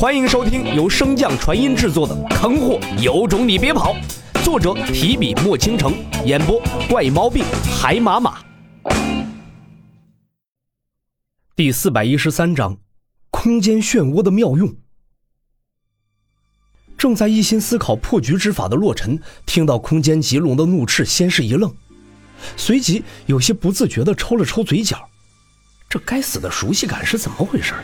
欢迎收听由升降传音制作的《坑货有种你别跑》，作者提笔墨倾城，演播怪猫病海马马。第四百一十三章，空间漩涡的妙用。正在一心思考破局之法的洛尘，听到空间棘龙的怒斥，先是一愣，随即有些不自觉的抽了抽嘴角。这该死的熟悉感是怎么回事？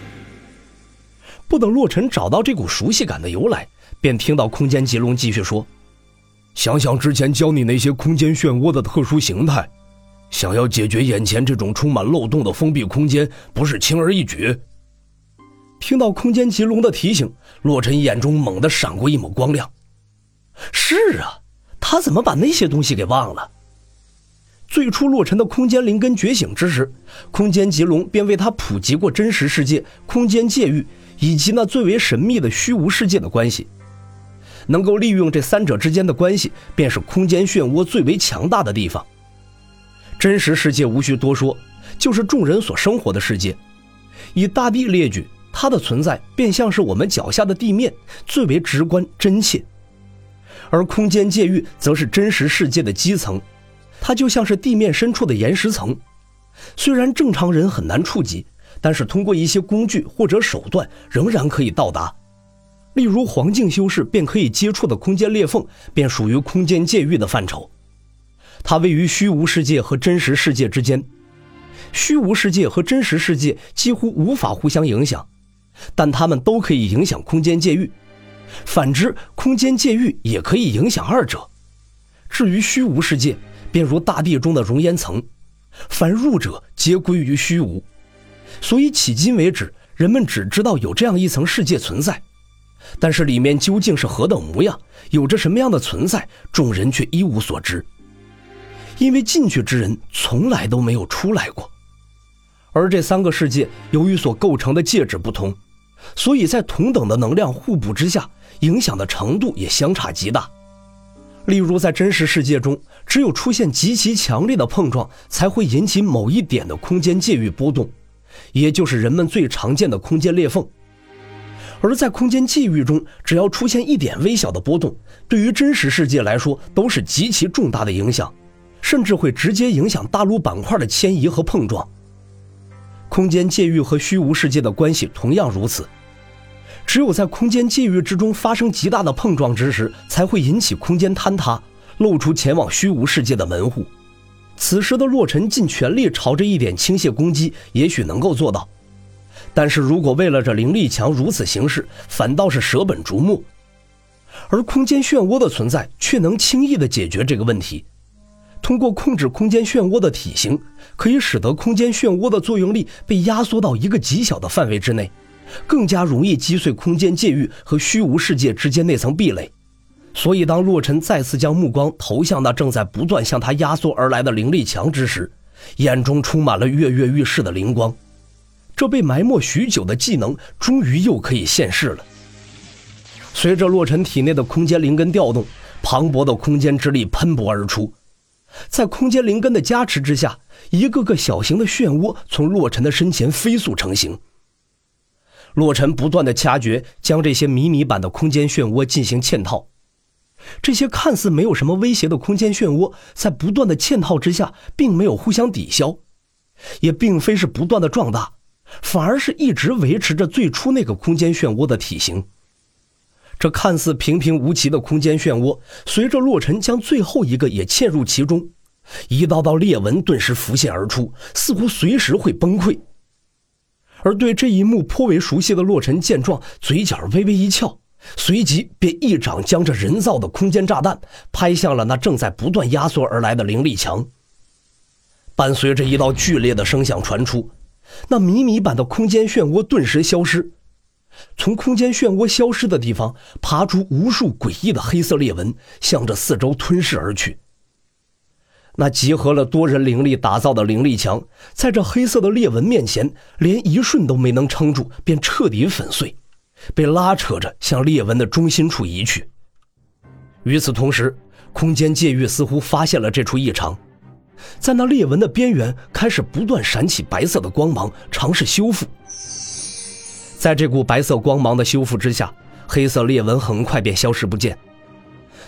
不等洛尘找到这股熟悉感的由来，便听到空间棘龙继续说：“想想之前教你那些空间漩涡的特殊形态，想要解决眼前这种充满漏洞的封闭空间，不是轻而易举。”听到空间棘龙的提醒，洛尘眼中猛地闪过一抹光亮。是啊，他怎么把那些东西给忘了？最初，洛尘的空间灵根觉醒之时，空间棘龙便为他普及过真实世界、空间界域。以及那最为神秘的虚无世界的关系，能够利用这三者之间的关系，便是空间漩涡最为强大的地方。真实世界无需多说，就是众人所生活的世界。以大地列举，它的存在便像是我们脚下的地面，最为直观真切。而空间界域则是真实世界的基层，它就像是地面深处的岩石层，虽然正常人很难触及。但是通过一些工具或者手段，仍然可以到达。例如黄境修士便可以接触的空间裂缝，便属于空间界域的范畴。它位于虚无世界和真实世界之间，虚无世界和真实世界几乎无法互相影响，但它们都可以影响空间界域。反之，空间界域也可以影响二者。至于虚无世界，便如大地中的熔岩层，凡入者皆归于虚无。所以迄今为止，人们只知道有这样一层世界存在，但是里面究竟是何等模样，有着什么样的存在，众人却一无所知。因为进去之人从来都没有出来过。而这三个世界由于所构成的介质不同，所以在同等的能量互补之下，影响的程度也相差极大。例如在真实世界中，只有出现极其强烈的碰撞，才会引起某一点的空间界域波动。也就是人们最常见的空间裂缝，而在空间际域中，只要出现一点微小的波动，对于真实世界来说都是极其重大的影响，甚至会直接影响大陆板块的迁移和碰撞。空间界域和虚无世界的关系同样如此，只有在空间界域之中发生极大的碰撞之时，才会引起空间坍塌，露出前往虚无世界的门户。此时的洛尘尽全力朝着一点倾泻攻击，也许能够做到，但是如果为了这灵力墙如此行事，反倒是舍本逐末。而空间漩涡的存在却能轻易地解决这个问题。通过控制空间漩涡的体型，可以使得空间漩涡的作用力被压缩到一个极小的范围之内，更加容易击碎空间界域和虚无世界之间那层壁垒。所以，当洛尘再次将目光投向那正在不断向他压缩而来的灵力墙之时，眼中充满了跃跃欲试的灵光。这被埋没许久的技能，终于又可以现世了。随着洛尘体内的空间灵根调动，磅礴的空间之力喷薄而出。在空间灵根的加持之下，一个个小型的漩涡从洛尘的身前飞速成型。洛尘不断的掐诀，将这些迷你版的空间漩涡进行嵌套。这些看似没有什么威胁的空间漩涡，在不断的嵌套之下，并没有互相抵消，也并非是不断的壮大，反而是一直维持着最初那个空间漩涡的体型。这看似平平无奇的空间漩涡，随着洛尘将最后一个也嵌入其中，一道道裂纹顿时浮现而出，似乎随时会崩溃。而对这一幕颇为熟悉的洛尘见状，嘴角微微一翘。随即便一掌将这人造的空间炸弹拍向了那正在不断压缩而来的灵力墙。伴随着一道剧烈的声响传出，那迷你版的空间漩涡顿时消失。从空间漩涡消失的地方爬出无数诡异的黑色裂纹，向着四周吞噬而去。那集合了多人灵力打造的灵力墙，在这黑色的裂纹面前，连一瞬都没能撑住，便彻底粉碎。被拉扯着向裂纹的中心处移去。与此同时，空间界域似乎发现了这处异常，在那裂纹的边缘开始不断闪起白色的光芒，尝试修复。在这股白色光芒的修复之下，黑色裂纹很快便消失不见。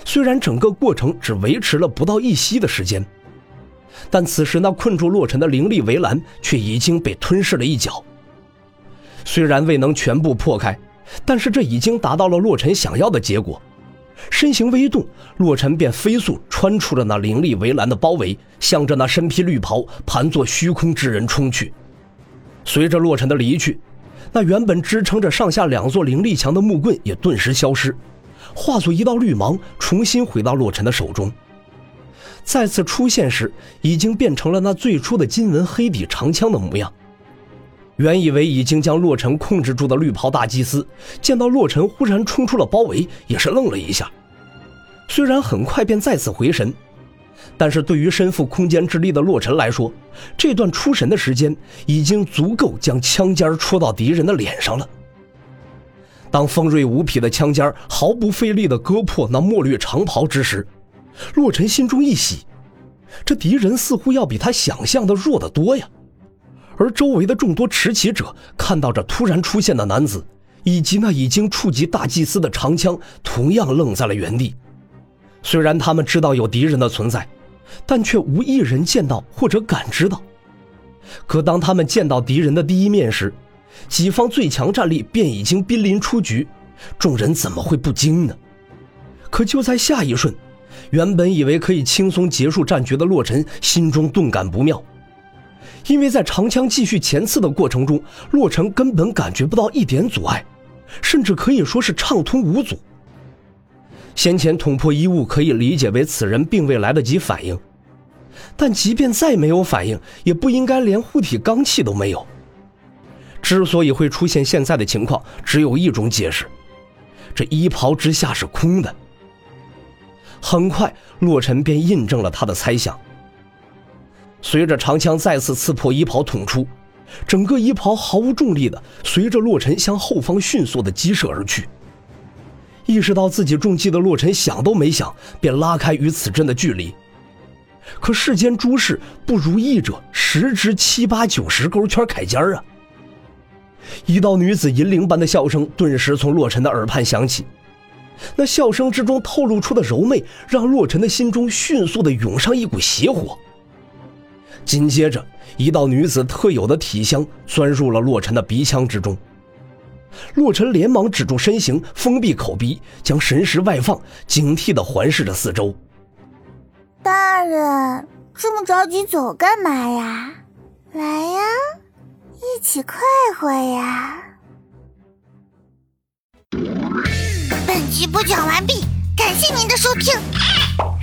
虽然整个过程只维持了不到一息的时间，但此时那困住洛尘的灵力围栏却已经被吞噬了一角。虽然未能全部破开，但是这已经达到了洛尘想要的结果。身形微动，洛尘便飞速穿出了那灵力围栏的包围，向着那身披绿袍、盘坐虚空之人冲去。随着洛尘的离去，那原本支撑着上下两座灵力墙的木棍也顿时消失，化作一道绿芒，重新回到洛尘的手中。再次出现时，已经变成了那最初的金纹黑底长枪的模样。原以为已经将洛尘控制住的绿袍大祭司，见到洛尘忽然冲出了包围，也是愣了一下。虽然很快便再次回神，但是对于身负空间之力的洛尘来说，这段出神的时间已经足够将枪尖戳到敌人的脸上了。当锋锐无匹的枪尖毫不费力地割破那墨绿长袍之时，洛尘心中一喜，这敌人似乎要比他想象的弱得多呀。而周围的众多持旗者看到这突然出现的男子，以及那已经触及大祭司的长枪，同样愣在了原地。虽然他们知道有敌人的存在，但却无一人见到或者感知到。可当他们见到敌人的第一面时，己方最强战力便已经濒临出局，众人怎么会不惊呢？可就在下一瞬，原本以为可以轻松结束战局的洛尘心中顿感不妙。因为在长枪继续前刺的过程中，洛尘根本感觉不到一点阻碍，甚至可以说是畅通无阻。先前捅破衣物可以理解为此人并未来得及反应，但即便再没有反应，也不应该连护体罡气都没有。之所以会出现现在的情况，只有一种解释：这衣袍之下是空的。很快，洛尘便印证了他的猜想。随着长枪再次刺破衣袍捅出，整个衣袍毫无重力的随着洛尘向后方迅速的激射而去。意识到自己中计的洛尘想都没想，便拉开与此阵的距离。可世间诸事不如意者十之七八九十勾圈铠尖啊！一道女子银铃般的笑声顿时从洛尘的耳畔响起，那笑声之中透露出的柔媚，让洛尘的心中迅速的涌上一股邪火。紧接着，一道女子特有的体香钻入了洛尘的鼻腔之中。洛尘连忙止住身形，封闭口鼻，将神识外放，警惕地环视着四周。大人，这么着急走干嘛呀？来呀，一起快活呀！本集播讲完毕，感谢您的收听。